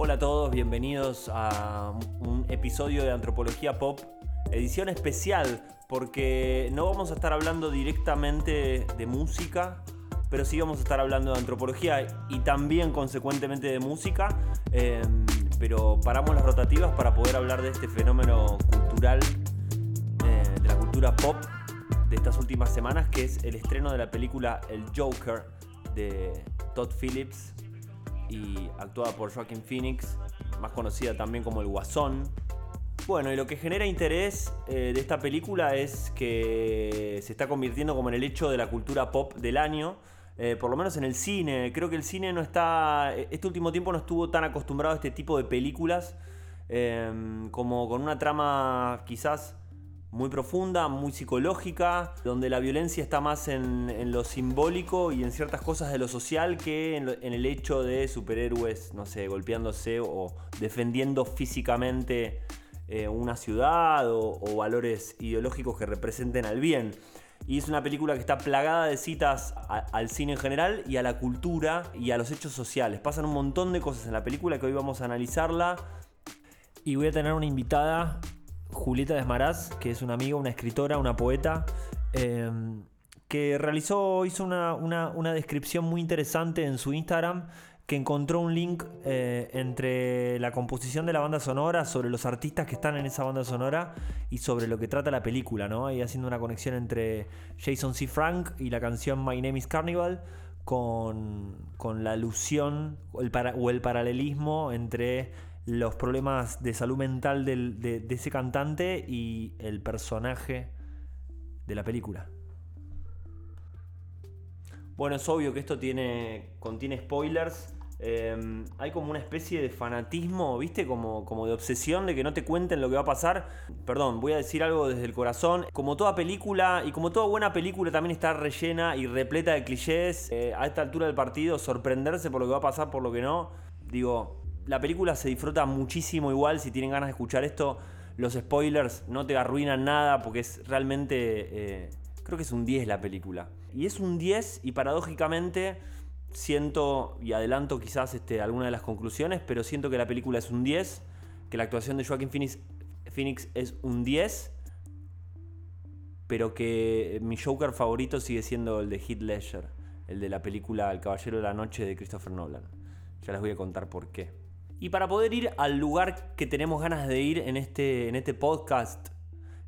Hola a todos, bienvenidos a un episodio de Antropología Pop, edición especial, porque no vamos a estar hablando directamente de música, pero sí vamos a estar hablando de antropología y también consecuentemente de música, em, pero paramos las rotativas para poder hablar de este fenómeno cultural, eh, de la cultura pop de estas últimas semanas, que es el estreno de la película El Joker de Todd Phillips y actuada por Joaquin Phoenix, más conocida también como El Guasón. Bueno, y lo que genera interés eh, de esta película es que se está convirtiendo como en el hecho de la cultura pop del año. Eh, por lo menos en el cine. Creo que el cine no está. Este último tiempo no estuvo tan acostumbrado a este tipo de películas. Eh, como con una trama quizás muy profunda, muy psicológica, donde la violencia está más en, lo simbólico y en ciertas cosas de lo social que en, el hecho de superhéroes, no sé, golpeándose o defendiendo físicamente eh, una ciudad o, valores ideológicos que representen al bien. Y es una película que está plagada de citas al cine en general y a la cultura y a los hechos sociales. Pasan un montón de cosas en la película que hoy vamos a analizarla. Y voy a tener una invitada Julieta Desmaraz, que es una amiga, una escritora, una poeta, em, que realizó, hizo una, descripción muy interesante en su Instagram, que encontró un link eh, entre la composición de la banda sonora, sobre los artistas que están en esa banda sonora y sobre lo que trata la película, ¿no? Y haciendo una conexión entre Jason C. Frank y la canción My Name is Carnival con, la alusión o el paralelismo entre los problemas de salud mental de, ese cantante y el personaje de la película. Bueno, es obvio que esto tiene, contiene spoilers. Em, hay como una especie de fanatismo, ¿viste? Como, como de obsesión de que no te cuenten lo que va a pasar. Perdón, voy a decir algo desde el corazón. Como toda película, y como toda buena película, también está rellena y repleta de clichés. Eh, a esta altura del partido, sorprenderse por lo que va a pasar, por lo que no. Digo, la película se disfruta muchísimo igual. Si tienen ganas de escuchar esto, los spoilers no te arruinan nada porque es realmente... Eh, creo que es un 10 la película. Y es un 10 y paradójicamente siento, y adelanto quizás este, alguna de las conclusiones, pero siento que la película es un 10, que la actuación de Joaquin Phoenix, Phoenix es un 10, pero que mi Joker favorito sigue siendo el de Heath Ledger, el de la película El Caballero de la Noche de Christopher Nolan. Ya les voy a contar por qué. Y para poder ir al lugar que tenemos ganas de ir en este, en este podcast,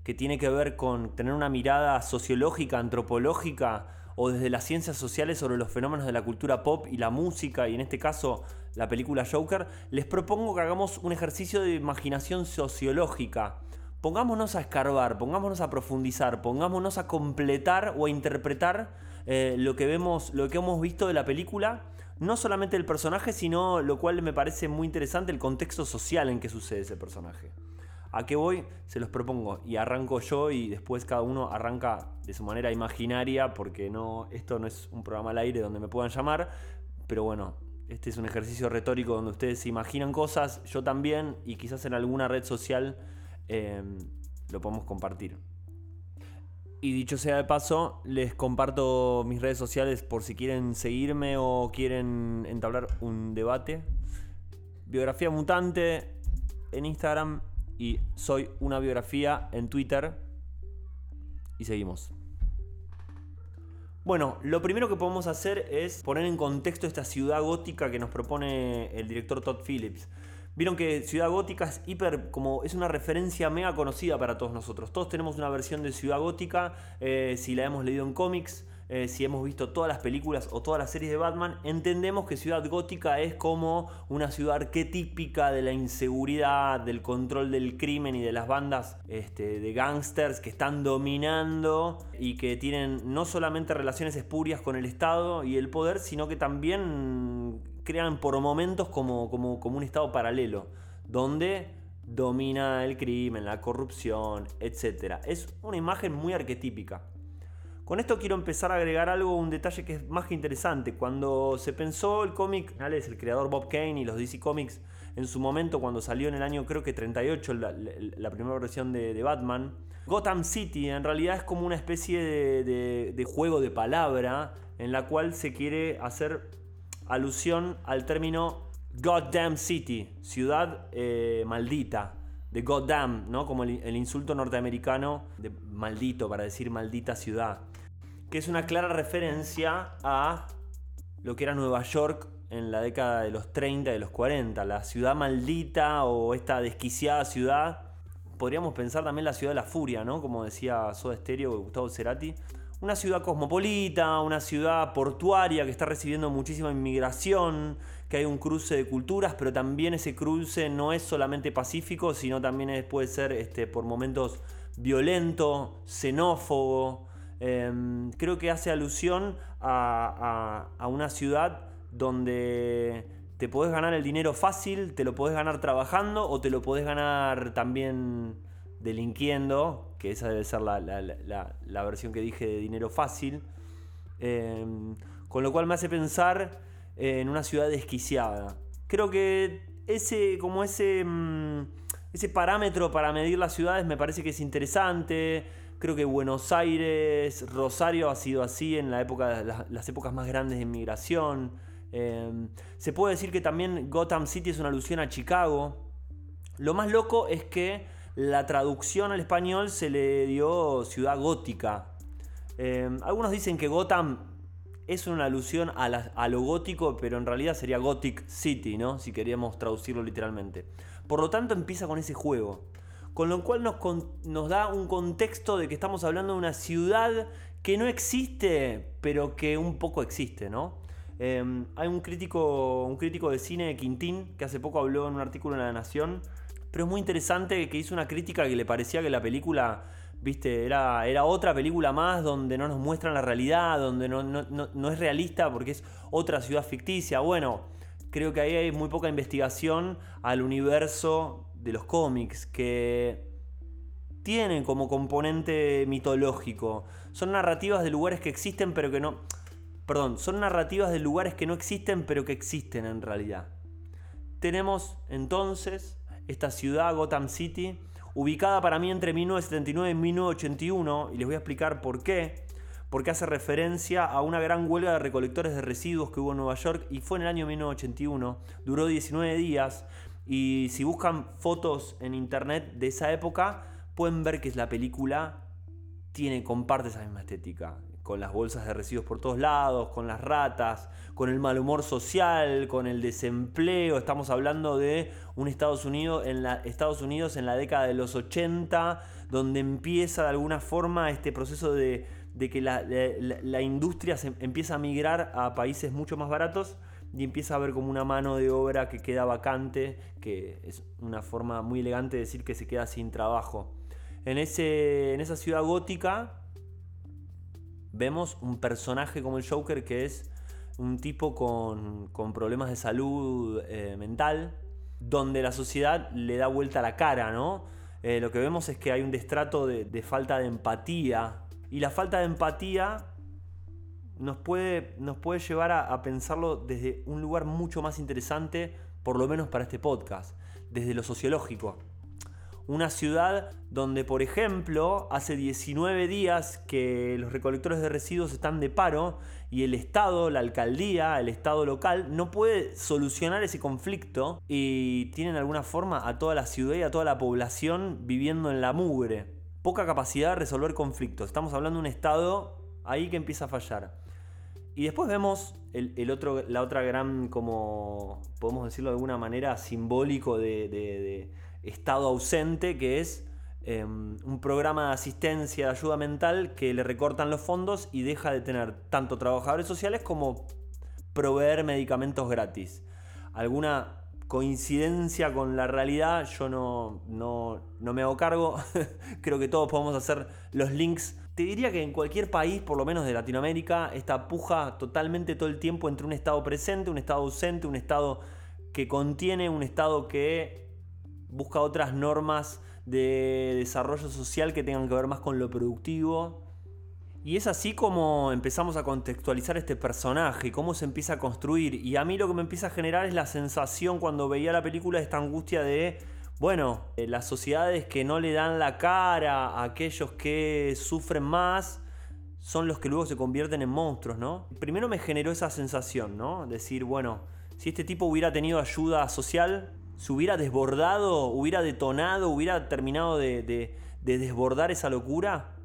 que tiene que ver con tener una mirada sociológica, antropológica o desde las ciencias sociales sobre los fenómenos de la cultura pop y la música, y en este caso la película Joker, les propongo que hagamos un ejercicio de imaginación sociológica. Pongámonos a escarbar, pongámonos a profundizar, pongámonos a completar o a interpretar eh, lo, que vemos, lo que hemos visto de la película no solamente el personaje, sino lo cual me parece muy interesante, el contexto social en que sucede ese personaje. ¿A qué voy? Se los propongo y arranco yo y después cada uno arranca de su manera imaginaria porque no, esto no es un programa al aire donde me puedan llamar, pero bueno, este es un ejercicio retórico donde ustedes se imaginan cosas, yo también y quizás en alguna red social eh, lo podemos compartir. Y dicho sea de paso, les comparto mis redes sociales por si quieren seguirme o quieren entablar un debate. Biografía mutante en Instagram y soy una biografía en Twitter. Y seguimos. Bueno, lo primero que podemos hacer es poner en contexto esta ciudad gótica que nos propone el director Todd Phillips. Vieron que Ciudad Gótica es hiper, como es una referencia mega conocida para todos nosotros. Todos tenemos una versión de Ciudad Gótica, eh, si la hemos leído en cómics, eh, si hemos visto todas las películas o todas las series de Batman, entendemos que Ciudad Gótica es como una ciudad arquetípica de la inseguridad, del control del crimen y de las bandas este, de gángsters que están dominando y que tienen no solamente relaciones espurias con el Estado y el poder, sino que también crean por momentos como, como, como un Estado paralelo, donde domina el crimen, la corrupción, etc. Es una imagen muy arquetípica. Con esto quiero empezar a agregar algo, un detalle que es más que interesante. Cuando se pensó el cómic, es el creador Bob Kane y los DC Comics, en su momento cuando salió en el año creo que 38 la, primera versión de, Batman, Gotham City en realidad es como una especie de, de juego de palabra en la cual se quiere hacer alusión al término Goddamn City, ciudad eh, maldita, de goddamn, ¿no? Como el, insulto norteamericano de maldito para decir maldita ciudad, que es una clara referencia a lo que era Nueva York en la década de los 30 y de los 40, la ciudad maldita o esta desquiciada ciudad. Podríamos pensar también la ciudad de la furia, ¿no? Como decía Soda Stereo Gustavo Cerati. Una ciudad cosmopolita, una ciudad portuaria que está recibiendo muchísima inmigración, que hay un cruce de culturas, pero también ese cruce no es solamente pacífico, sino también puede ser este, por momentos violento, xenófobo. Em, creo que hace alusión a, a una ciudad donde te podés ganar el dinero fácil, te lo podés ganar trabajando o te lo podés ganar también delinquiendo, que esa debe ser la, versión que dije de dinero fácil. Em, con lo cual me hace pensar en una ciudad desquiciada. Creo que ese, como ese, mm, ese parámetro para medir las ciudades me parece que es interesante. Creo que Buenos Aires, Rosario ha sido así en la época, las épocas más grandes de inmigración. Em, se puede decir que también Gotham City es una alusión a Chicago. Lo más loco es que la traducción al español se le dio ciudad gótica. Em, algunos dicen que Gotham es una alusión a, lo gótico, pero en realidad sería Gothic City, ¿no? Si queríamos traducirlo literalmente. Por lo tanto, empieza con ese juego. Con lo cual nos, nos da un contexto de que estamos hablando de una ciudad que no existe, pero que un poco existe, ¿no? Em, hay un crítico, un crítico de cine, Quintín, que hace poco habló en un artículo en La Nación, pero es muy interesante que hizo una crítica que le parecía que la película, viste, era, era otra película más donde no nos muestran la realidad, donde no, no es realista porque es otra ciudad ficticia. Bueno, creo que ahí hay muy poca investigación al universo de los cómics, que tienen como componente mitológico. Son narrativas de lugares que existen pero que no Perdón, son narrativas de lugares que no existen pero que existen en realidad. Tenemos entonces esta ciudad, Gotham City, ubicada para mí entre 1979 y 1981, y les voy a explicar por qué. Porque hace referencia a una gran huelga de recolectores de residuos que hubo en Nueva York y fue en el año 1981. Duró 19 días y si buscan fotos en internet de esa época, pueden ver que la película tiene, comparte esa misma estética con las bolsas de residuos por todos lados, con las ratas, con el mal humor social, con el desempleo. Estamos hablando de un Estados Unidos en la, la década de los 80, donde empieza de alguna forma este proceso de, que la, industria se empieza a migrar a países mucho más baratos y empieza a haber como una mano de obra que queda vacante, que es una forma muy elegante de decir que se queda sin trabajo. En, ese, en esa ciudad gótica vemos un personaje como el Joker que es un tipo con, problemas de salud eh, mental, donde la sociedad le da vuelta a la cara, ¿no? Eh, lo que vemos es que hay un destrato de, falta de empatía. Y la falta de empatía nos puede, nos puede llevar a pensarlo desde un lugar mucho más interesante, por lo menos para este podcast, desde lo sociológico. Una ciudad donde, por ejemplo, hace 19 días que los recolectores de residuos están de paro y el Estado, la alcaldía, el Estado local no puede solucionar ese conflicto y tienen de alguna forma a toda la ciudad y a toda la población viviendo en la mugre. Poca capacidad de resolver conflictos. Estamos hablando de un Estado ahí que empieza a fallar. Y después vemos el, otro, la otra gran, como podemos decirlo de alguna manera, simbólico de estado ausente, que es em, un programa de asistencia, de ayuda mental, que le recortan los fondos y deja de tener tanto trabajadores sociales como proveer medicamentos gratis. ¿Alguna coincidencia con la realidad? Yo no, no, no me hago cargo. Creo que todos podemos hacer los links. Te diría que en cualquier país, por lo menos de Latinoamérica, esta puja totalmente todo el tiempo entre un estado presente, un estado ausente, un estado que contiene, un estado que busca otras normas de desarrollo social que tengan que ver más con lo productivo. Y es así como empezamos a contextualizar este personaje, cómo se empieza a construir. Y a mí lo que me empieza a generar es la sensación cuando veía la película esta angustia de, bueno, eh, las sociedades que no le dan la cara a aquellos que sufren más son los que luego se convierten en monstruos, ¿no? Primero me generó esa sensación, ¿no? Decir, bueno, si este tipo hubiera tenido ayuda social, se hubiera desbordado, hubiera detonado, hubiera terminado de, desbordar esa locura.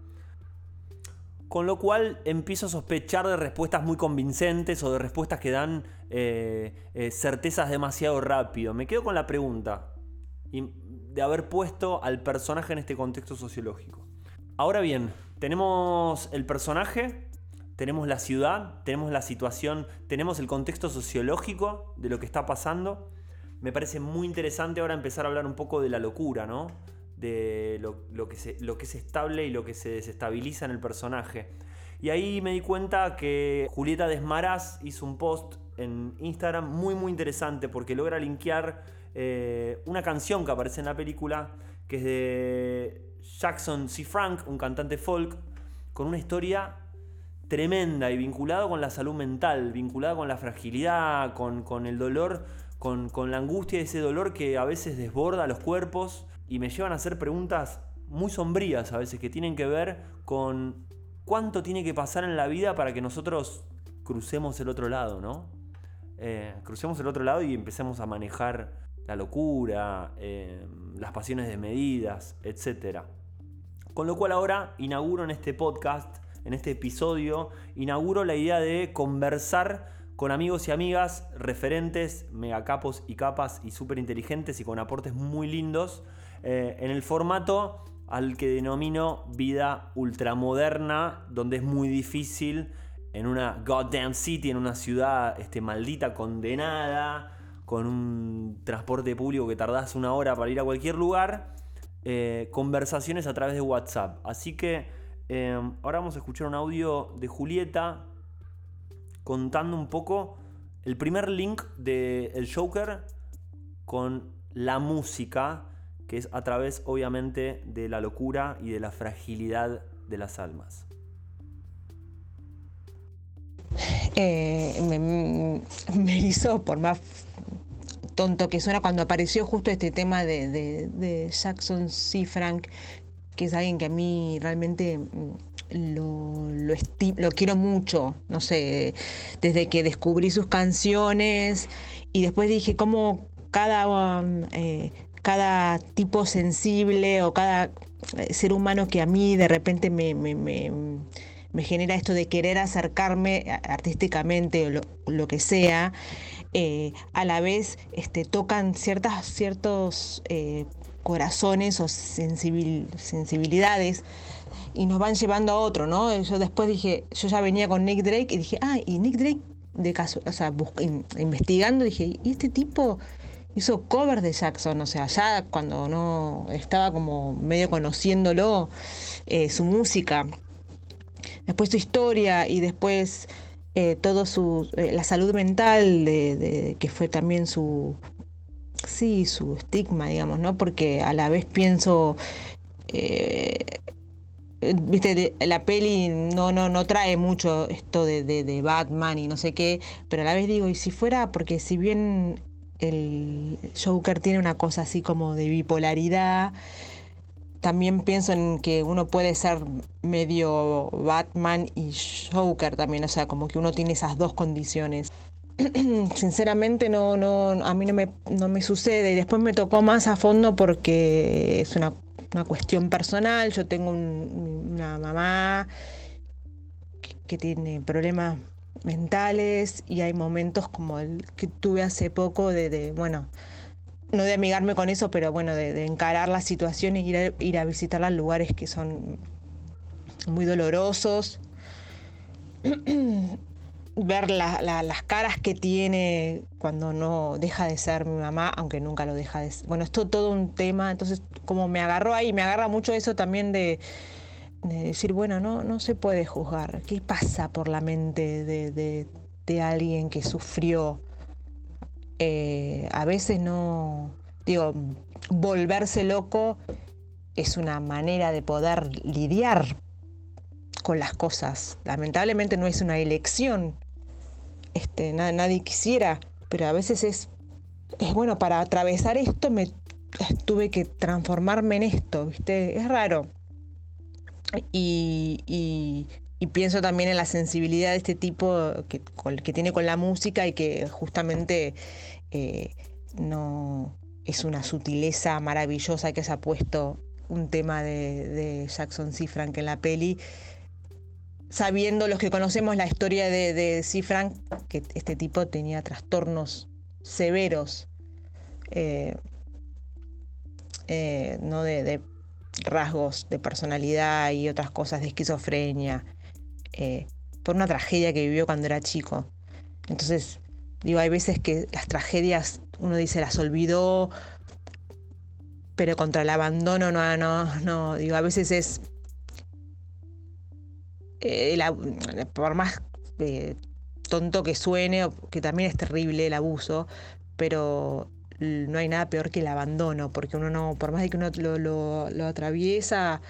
Con lo cual empiezo a sospechar de respuestas muy convincentes o de respuestas que dan eh, eh, certezas demasiado rápido. Me quedo con la pregunta de haber puesto al personaje en este contexto sociológico. Ahora bien, tenemos el personaje, tenemos la ciudad, tenemos la situación, tenemos el contexto sociológico de lo que está pasando. Me parece muy interesante ahora empezar a hablar un poco de la locura, ¿no? De lo, que, es estable y lo que se desestabiliza en el personaje. Y ahí me di cuenta que Julieta Desmaraz hizo un post en Instagram muy muy interesante porque logra linkear eh, una canción que aparece en la película que es de Jackson C. Frank, un cantante folk, con una historia tremenda y vinculado con la salud mental, vinculada con la fragilidad, con, el dolor, con, la angustia de ese dolor que a veces desborda los cuerpos y me llevan a hacer preguntas muy sombrías a veces que tienen que ver con cuánto tiene que pasar en la vida para que nosotros crucemos el otro lado, ¿no? Eh, crucemos el otro lado y empecemos a manejar la locura, eh, las pasiones desmedidas, etc. Con lo cual ahora inauguro en este podcast en este episodio inauguro la idea de conversar con amigos y amigas, referentes, megacapos y capas y súper inteligentes y con aportes muy lindos eh, en el formato al que denomino vida ultramoderna, donde es muy difícil en una goddamn city, en una ciudad este, maldita, condenada, con un transporte público que tardás una hora para ir a cualquier lugar, eh, conversaciones a través de WhatsApp. Así que Em, ahora vamos a escuchar un audio de Julieta contando un poco el primer link de El Joker con la música, que es a través obviamente de la locura y de la fragilidad de las almas. Eh, me, hizo, por más tonto que suena, cuando apareció justo este tema de, de Jackson C. Frank, que es alguien que a mí realmente lo, lo, quiero mucho, no sé, desde que descubrí sus canciones y después dije cómo cada, um, eh, cada tipo sensible o cada eh, ser humano que a mí de repente me, genera esto de querer acercarme artísticamente o lo, que sea, eh, a la vez este, tocan ciertas, ciertos corazones o sensibilidades y nos van llevando a otro, ¿no? Yo después dije, yo ya venía con Nick Drake y dije, ah, y Nick Drake, de caso, o sea, investigando, dije, ¿y este tipo hizo covers de Jackson? O sea, ya cuando no estaba como medio conociéndolo, eh, su música, después su historia y después eh, todo su, eh, la salud mental, de, que fue también su sí, su estigma, digamos, ¿no? Porque a la vez pienso, eh, viste, la peli no, no, no trae mucho esto de, de, Batman y no sé qué, pero a la vez digo, y si fuera, porque si bien el Joker tiene una cosa así como de bipolaridad, también pienso en que uno puede ser medio Batman y Joker también, o sea, como que uno tiene esas dos condiciones. sinceramente no, no, a mí no me, no me sucede. Y después me tocó más a fondo porque es una, cuestión personal. Yo tengo una mamá que, tiene problemas mentales y hay momentos como el que tuve hace poco de, bueno, no de amigarme con eso, pero bueno, de, encarar las situaciones ir a, ir a visitar los lugares que son muy dolorosos. ver las caras que tiene cuando no deja de ser mi mamá, aunque nunca lo deja de ser. Bueno, esto todo un tema, entonces como me agarró ahí, me agarra mucho eso también de, decir, bueno, no, no se puede juzgar. ¿Qué pasa por la mente de, alguien que sufrió? Eh, a veces no, digo, volverse loco es una manera de poder lidiar con las cosas. Lamentablemente no es una elección este, nadie quisiera, pero a veces es, es bueno, para atravesar esto me tuve que transformarme en esto, ¿viste? Es raro. Y, y pienso también en la sensibilidad de este tipo que, que tiene con la música y que justamente eh, no es una sutileza maravillosa que se ha puesto un tema de, Jackson C. Frank en la peli, sabiendo los que conocemos la historia de, de C. Frank, que este tipo tenía trastornos severos, eh, eh, no de, rasgos de personalidad y otras cosas de esquizofrenia, eh, por una tragedia que vivió cuando era chico. Entonces, digo, hay veces que las tragedias uno dice las olvidó pero contra el abandono no, no, no, digo, a veces es, por más eh, tonto que suene, que también es terrible el abuso, pero no hay nada peor que el abandono, porque uno no, por más de que uno lo, atraviesa,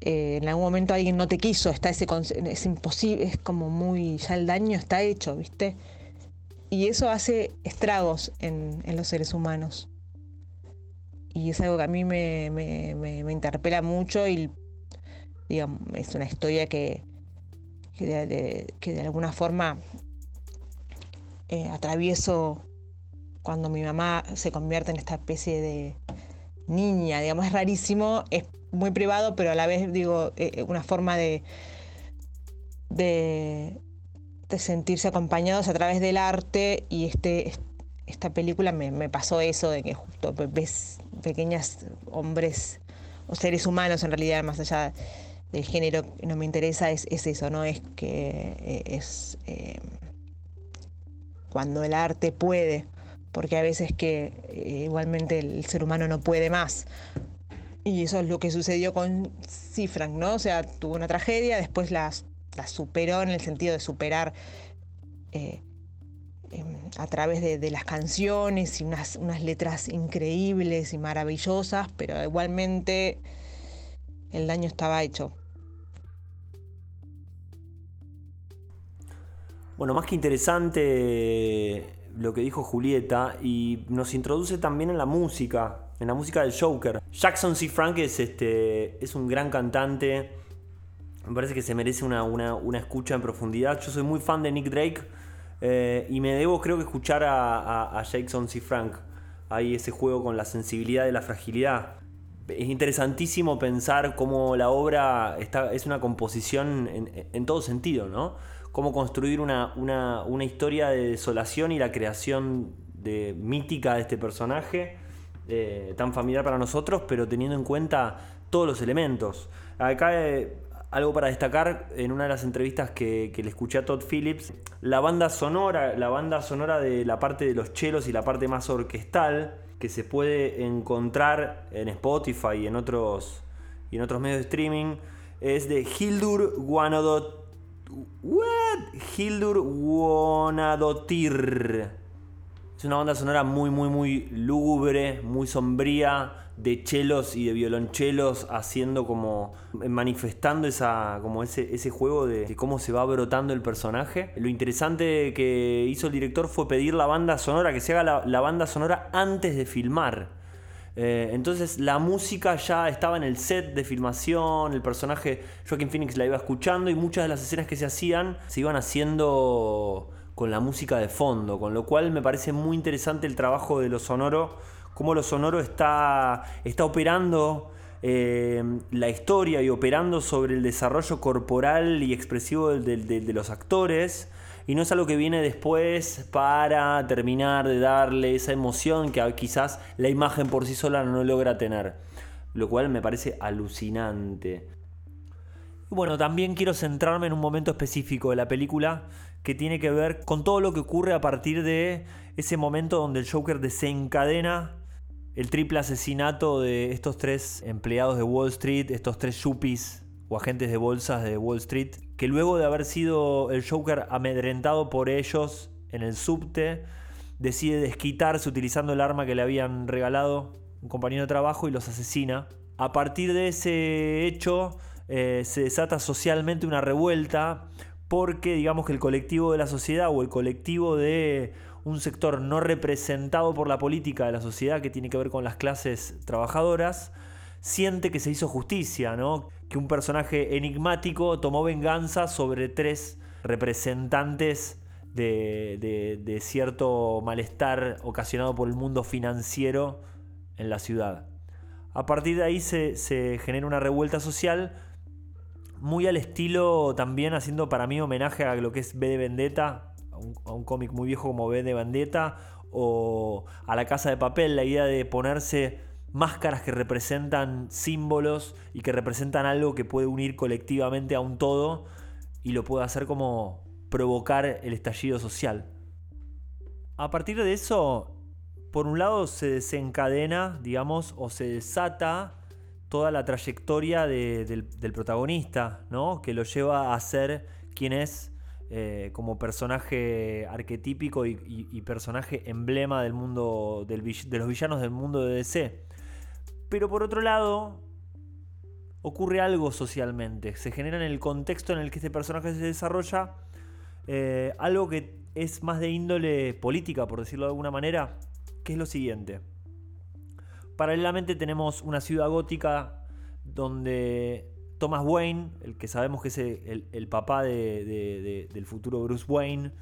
eh, en algún momento alguien no te quiso, está ese es imposible, es como muy, ya el daño está hecho, ¿viste? Y eso hace estragos en los seres humanos y es algo que a mí me, me, interpela mucho y digamos, es una historia que, que, de, alguna forma eh, atravieso cuando mi mamá se convierte en esta especie de niña, digamos, es rarísimo, es muy privado, pero a la vez digo, eh, una forma de, de, de sentirse acompañados a través del arte y este, esta película me, pasó eso de que justo ves pequeños hombres o seres humanos en realidad, más allá del género que no me interesa, es, eso, ¿no? Es que eh, es eh, cuando el arte puede, porque a veces que eh, igualmente el ser humano no puede más. Y eso es lo que sucedió con Cifrank, ¿no? O sea, tuvo una tragedia, después la, superó en el sentido de superar Em, a través de, las canciones y unas, unas, letras increíbles y maravillosas, pero igualmente el daño estaba hecho. Bueno, más que interesante lo que dijo Julieta y nos introduce también en la música, en la música del Joker. Jackson C. Frank es, este, es un gran cantante, me parece que se merece una, una escucha en profundidad. Yo soy muy fan de Nick Drake eh, y me debo, creo que, escuchar a, Jackson C. Frank. Hay ese juego con la sensibilidad de la fragilidad. Es interesantísimo pensar cómo la obra está, es una composición en, todo sentido, ¿no? Cómo construir una, historia de desolación y la creación mítica de este personaje, eh, tan familiar para nosotros, pero teniendo en cuenta todos los elementos. Acá eh, algo para destacar en una de las entrevistas que, le escuché a Todd Phillips, la banda sonora, la banda sonora de la parte de los chelos y la parte más orquestal que se puede encontrar en Spotify y en otros, y en otros medios de streaming es de Hildur Guanadot. What? Hildur Guanadotir. Es una banda sonora muy, muy, muy lúgubre, muy sombría, de chelos y de violonchelos haciendo como manifestando esa como ese, ese juego de, cómo se va brotando el personaje. Lo interesante que hizo el director fue pedir la banda sonora, que se haga la, banda sonora antes de filmar. Eh, entonces la música ya estaba en el set de filmación, el personaje Joaquin Phoenix la iba escuchando y muchas de las escenas que se hacían se iban haciendo con la música de fondo, con lo cual me parece muy interesante el trabajo de lo sonoro cómo lo sonoro está, está operando eh, la historia y operando sobre el desarrollo corporal y expresivo de, los actores. Y no es algo que viene después para terminar de darle esa emoción que quizás la imagen por sí sola no logra tener. Lo cual me parece alucinante. Bueno, también quiero centrarme en un momento específico de la película que tiene que ver con todo lo que ocurre a partir de ese momento donde el Joker desencadena el triple asesinato de estos tres empleados de Wall Street, estos tres yuppies o agentes de bolsas de Wall Street, que luego de haber sido el Joker amedrentado por ellos en el subte, decide desquitarse utilizando el arma que le habían regalado un compañero de trabajo y los asesina. A partir de ese hecho eh, se desata socialmente una revuelta porque digamos que el colectivo de la sociedad o el colectivo de un sector no representado por la política de la sociedad que tiene que ver con las clases trabajadoras, siente que se hizo justicia, ¿no? Que un personaje enigmático tomó venganza sobre tres representantes de, cierto malestar ocasionado por el mundo financiero en la ciudad. A partir de ahí se, genera una revuelta social muy al estilo también haciendo para mí homenaje a lo que es B de Vendetta, a un, cómic muy viejo como B de Vendetta, o a la Casa de Papel, la idea de ponerse máscaras que representan símbolos y que representan algo que puede unir colectivamente a un todo y lo puede hacer como provocar el estallido social. A partir de eso, por un lado se desencadena, digamos, o se desata toda la trayectoria del, protagonista, ¿no? Que lo lleva a ser quien es eh, como personaje arquetípico y, personaje emblema del mundo de los villanos del mundo de DC. Pero por otro lado, ocurre algo socialmente. Se genera en el contexto en el que este personaje se desarrolla eh, algo que es más de índole política, por decirlo de alguna manera, que es lo siguiente. Paralelamente tenemos una ciudad gótica donde Thomas Wayne, el que sabemos que es el, papá del futuro Bruce Wayne,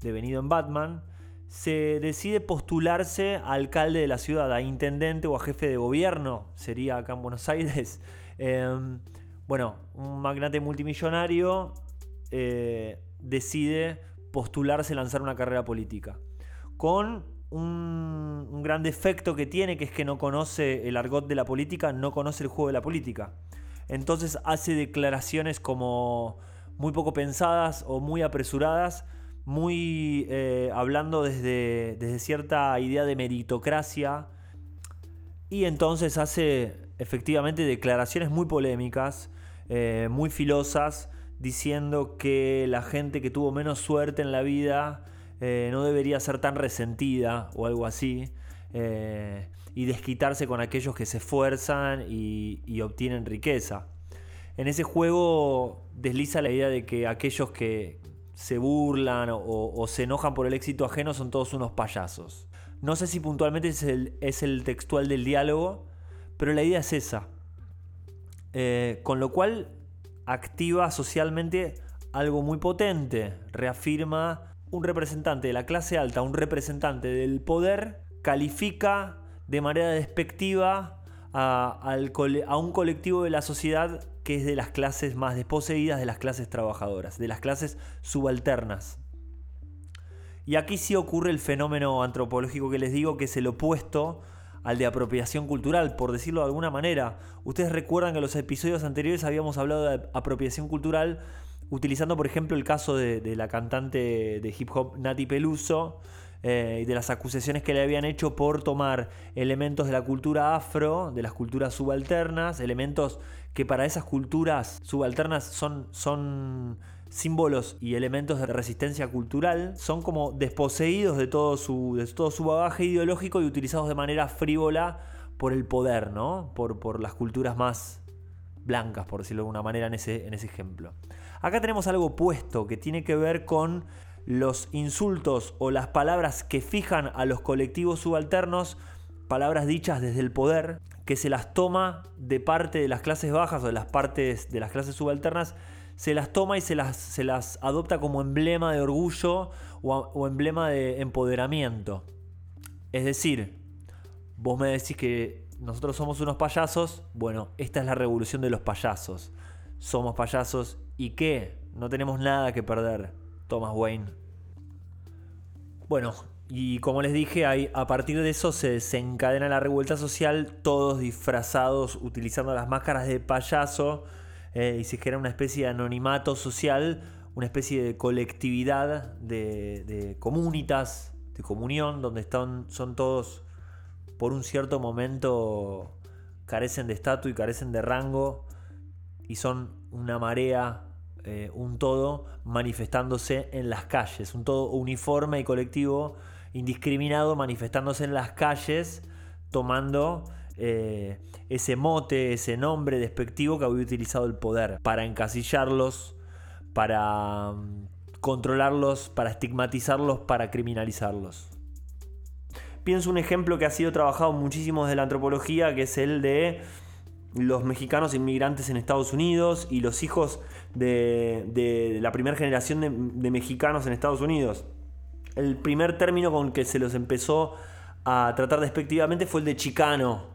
devenido en Batman, se decide postularse a alcalde de la ciudad, a intendente o a jefe de gobierno, sería acá en Buenos Aires. Em, bueno, un magnate multimillonario eh, decide postularse, lanzar una carrera política. Con un, gran defecto que tiene, que es que no conoce el argot de la política, no conoce el juego de la política. Entonces hace declaraciones como muy poco pensadas o muy apresuradas, muy eh, hablando desde, desde cierta idea de meritocracia. Y entonces hace efectivamente declaraciones muy polémicas, eh, muy filosas, diciendo que la gente que tuvo menos suerte en la vida eh, no debería ser tan resentida o algo así, eh, y desquitarse con aquellos que se esfuerzan y, obtienen riqueza. En ese juego desliza la idea de que aquellos que se burlan o, se enojan por el éxito ajeno son todos unos payasos. No sé si puntualmente es el, textual del diálogo, pero la idea es esa. Eh, con lo cual activa socialmente algo muy potente. Reafirma un representante de la clase alta, un representante del poder, califica de manera despectiva a, un colectivo de la sociedad que es de las clases más desposeídas, de las clases trabajadoras, de las clases subalternas. Y aquí sí ocurre el fenómeno antropológico que les digo, que es el opuesto al de apropiación cultural, por decirlo de alguna manera. Ustedes recuerdan que en los episodios anteriores habíamos hablado de apropiación cultural utilizando, por ejemplo, el caso de, la cantante de hip hop Nati Peluso eh, y de las acusaciones que le habían hecho por tomar elementos de la cultura afro, de las culturas subalternas, elementos que para esas culturas subalternas son, símbolos y elementos de resistencia cultural son como desposeídos de todo su, bagaje ideológico y utilizados de manera frívola por el poder, ¿no? Por, las culturas más blancas, por decirlo de alguna manera, en ese ejemplo. Acá tenemos algo opuesto que tiene que ver con los insultos o las palabras que fijan a los colectivos subalternos, palabras dichas desde el poder, que se las toma de parte de las clases bajas o de las partes de las clases subalternas se las toma y se las, se las adopta como emblema de orgullo o, emblema de empoderamiento. Es decir, vos me decís que nosotros somos unos payasos, bueno, esta es la revolución de los payasos. Somos payasos y qué, no tenemos nada que perder, Thomas Wayne. Bueno, y como les dije, a partir de eso se desencadena la revuelta social, todos disfrazados, utilizando las máscaras de payaso eh, y se genera una especie de anonimato social, una especie de colectividad, de, comunitas, de comunión, donde están, son todos por un cierto momento carecen de estatus y carecen de rango y son una marea, eh, un todo manifestándose en las calles, un todo uniforme y colectivo, indiscriminado, manifestándose en las calles, tomando eh, ese mote, ese nombre despectivo que había utilizado el poder para encasillarlos, para mm, controlarlos, para estigmatizarlos, para criminalizarlos. Pienso un ejemplo que ha sido trabajado muchísimo desde la antropología, que es el de los mexicanos inmigrantes en Estados Unidos y los hijos de, la primera generación de, mexicanos en Estados Unidos. El primer término con que se los empezó a tratar despectivamente fue el de chicano.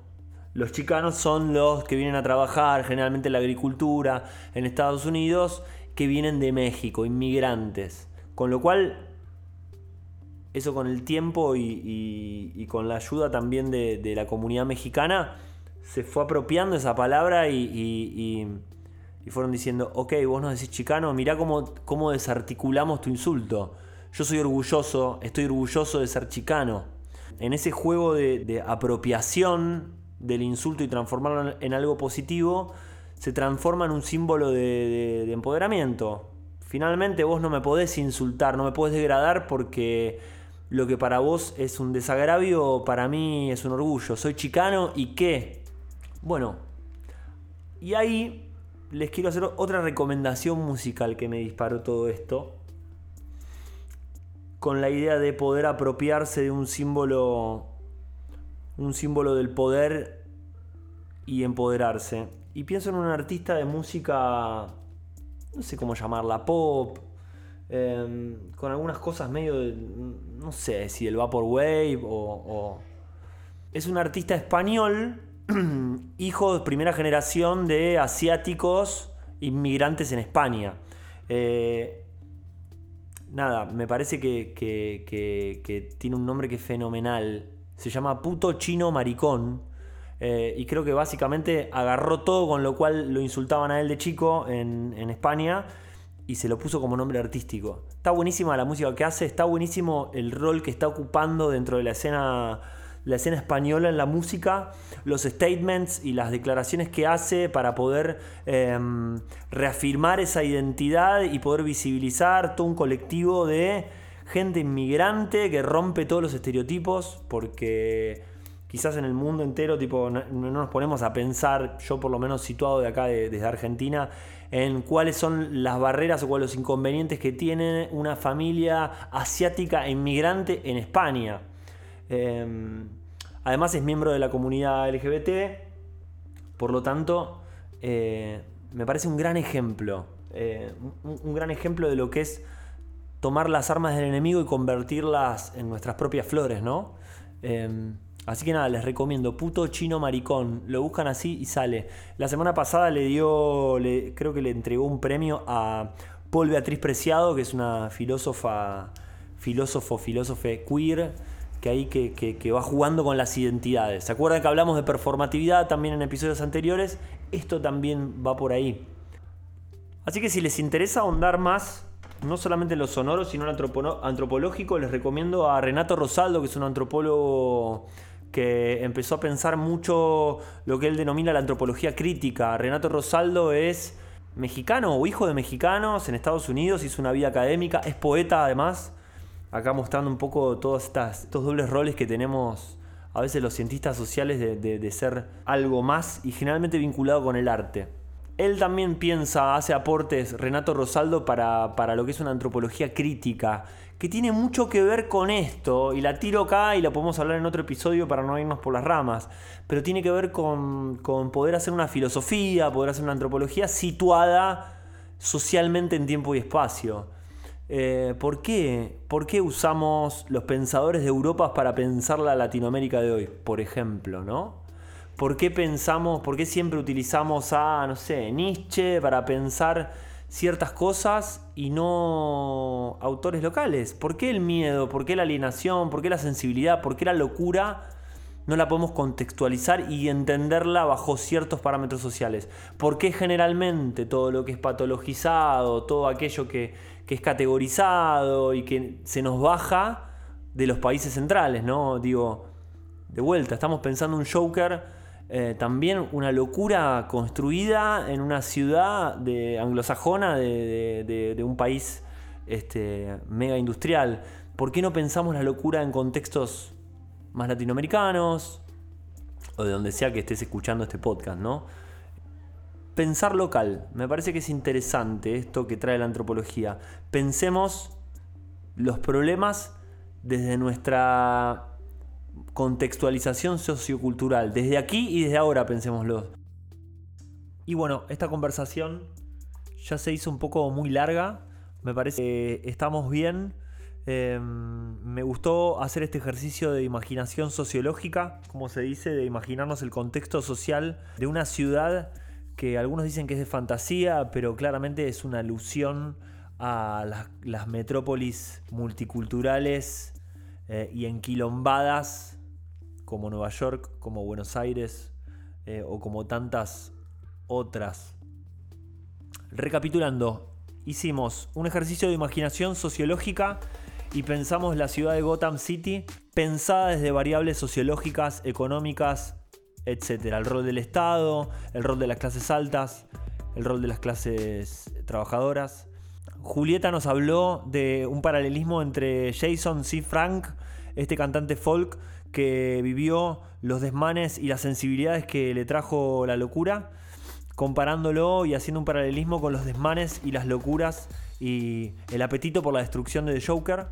Los chicanos son los que vienen a trabajar generalmente en la agricultura en Estados Unidos, que vienen de México, inmigrantes. Con lo cual, eso con el tiempo y, con la ayuda también de, la comunidad mexicana, se fue apropiando esa palabra y, fueron diciendo, ok, vos nos decís chicano, mirá cómo, cómo desarticulamos tu insulto. Yo soy orgulloso, estoy orgulloso de ser chicano. En ese juego de, apropiación del insulto y transformarlo en algo positivo, se transforma en un símbolo de, empoderamiento. Finalmente vos no me podés insultar, no me podés degradar porque lo que para vos es un desagravio, para mí es un orgullo. Soy chicano y qué. Bueno, y ahí les quiero hacer otra recomendación musical que me disparó todo esto. Con la idea de poder apropiarse de un símbolo. Un símbolo del poder y empoderarse. Y pienso en un artista de música. No sé cómo llamarla, pop. Em, con algunas cosas medio no sé si el Vaporwave o, o. Es un artista español, hijo de primera generación de asiáticos inmigrantes en España. Eh, nada, me parece que, tiene un nombre que es fenomenal. Se llama Puto Chino Maricón. Eh, y creo que básicamente agarró todo con lo cual lo insultaban a él de chico en, España y se lo puso como nombre artístico. Está buenísima la música que hace, está buenísimo el rol que está ocupando dentro de la escena, la escena española en la música, los statements y las declaraciones que hace para poder em, reafirmar esa identidad y poder visibilizar todo un colectivo de gente inmigrante que rompe todos los estereotipos porque quizás en el mundo entero, tipo, no, nos ponemos a pensar, yo por lo menos situado de acá, desde Argentina, en cuáles son las barreras o cuáles los inconvenientes que tiene una familia asiática e inmigrante en España. Em, además es miembro de la comunidad LGBT, por lo tanto, eh, me parece un gran ejemplo, eh, un, gran ejemplo de lo que es tomar las armas del enemigo y convertirlas en nuestras propias flores, ¿no? Em, Así que nada, les recomiendo, puto chino maricón. Lo buscan así y sale. La semana pasada le dio, creo que le entregó un premio a Paul Beatriz Preciado, que es una filósofa, filósofo, filósofe queer, que ahí que, que, va jugando con las identidades. ¿Se acuerdan que hablamos de performatividad también en episodios anteriores? Esto también va por ahí. Así que si les interesa ahondar más, no solamente en lo sonoro, sino en lo antropológico, les recomiendo a Renato Rosaldo, que es un antropólogo que empezó a pensar mucho lo que él denomina la antropología crítica. Renato Rosaldo es mexicano o hijo de mexicanos en Estados Unidos, hizo una vida académica, es poeta además, acá mostrando un poco todos estos dobles roles que tenemos a veces los cientistas sociales de ser algo más y generalmente vinculado con el arte. Él también piensa, hace aportes, Renato Rosaldo, para, lo que es una antropología crítica, que tiene mucho que ver con esto, y la tiro acá y la podemos hablar en otro episodio para no irnos por las ramas, pero tiene que ver con, poder hacer una filosofía, poder hacer una antropología situada socialmente en tiempo y espacio. Eh, ¿por, qué? ¿Por qué usamos los pensadores de Europa para pensar la Latinoamérica de hoy, por ejemplo, no? ¿Por qué pensamos, por qué siempre utilizamos a, no sé, Nietzsche para pensar ciertas cosas y no autores locales? ¿Por qué el miedo? ¿Por qué la alienación? ¿Por qué la sensibilidad? ¿Por qué la locura? No la podemos contextualizar y entenderla bajo ciertos parámetros sociales. ¿Por qué generalmente todo lo que es patologizado, todo aquello que, que es categorizado y que se nos baja de los países centrales, ¿no? Digo, de vuelta, estamos pensando un Joker eh, también una locura construida en una ciudad de, anglosajona de, un país este, mega industrial. ¿Por qué no pensamos la locura en contextos más latinoamericanos? O de donde sea que estés escuchando este podcast, ¿no? Pensar local. Me parece que es interesante esto que trae la antropología. Pensemos los problemas desde nuestra contextualización sociocultural. Desde aquí y desde ahora pensémoslo. Y bueno, esta conversación ya se hizo un poco muy larga. Me parece que estamos bien. Em, me gustó hacer este ejercicio de imaginación sociológica, como se dice, de imaginarnos el contexto social de una ciudad que algunos dicen que es de fantasía, pero claramente es una alusión a las, metrópolis multiculturales eh, y enquilombadas como Nueva York, como Buenos Aires eh, o como tantas otras. Recapitulando, hicimos un ejercicio de imaginación sociológica y pensamos la ciudad de Gotham City pensada desde variables sociológicas, económicas, etc. El rol del Estado, el rol de las clases altas, el rol de las clases trabajadoras. Julieta nos habló de un paralelismo entre Jason C. Frank, este cantante folk que vivió los desmanes y las sensibilidades que le trajo la locura, comparándolo y haciendo un paralelismo con los desmanes y las locuras y el apetito por la destrucción de The Joker.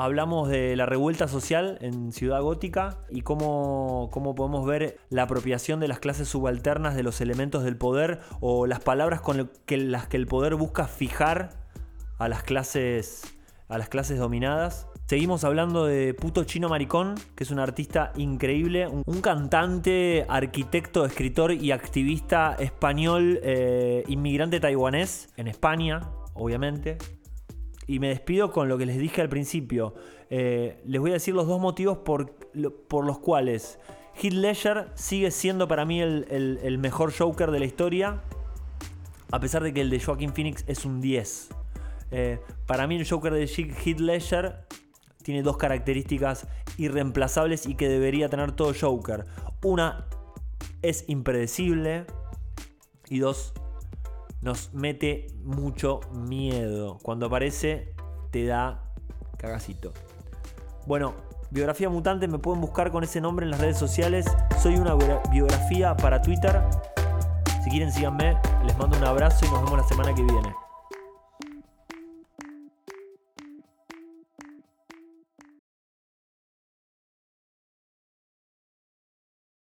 Hablamos de la revuelta social en Ciudad Gótica y cómo, cómo, podemos ver la apropiación de las clases subalternas de los elementos del poder o las palabras con las que el poder busca fijar a las clases, a las clases dominadas. Seguimos hablando de Puto Chino Maricón, que es un artista increíble, un, cantante, arquitecto, escritor y activista español, eh, inmigrante taiwanés en España, obviamente. Y me despido con lo que les dije al principio. Eh, les voy a decir los dos motivos por, los cuales Heath Ledger sigue siendo para mí el, mejor Joker de la historia. A pesar de que el de Joaquin Phoenix es un 10. Eh, para mí el Joker de Heath Ledger tiene dos características irreemplazables y que debería tener todo Joker. Una es impredecible y dos nos mete mucho miedo. Cuando aparece, te da cagacito. Bueno, biografía mutante me pueden buscar con ese nombre en las redes sociales. Soy una biografía para Twitter. Si quieren, síganme. Les mando un abrazo y nos vemos la semana que viene.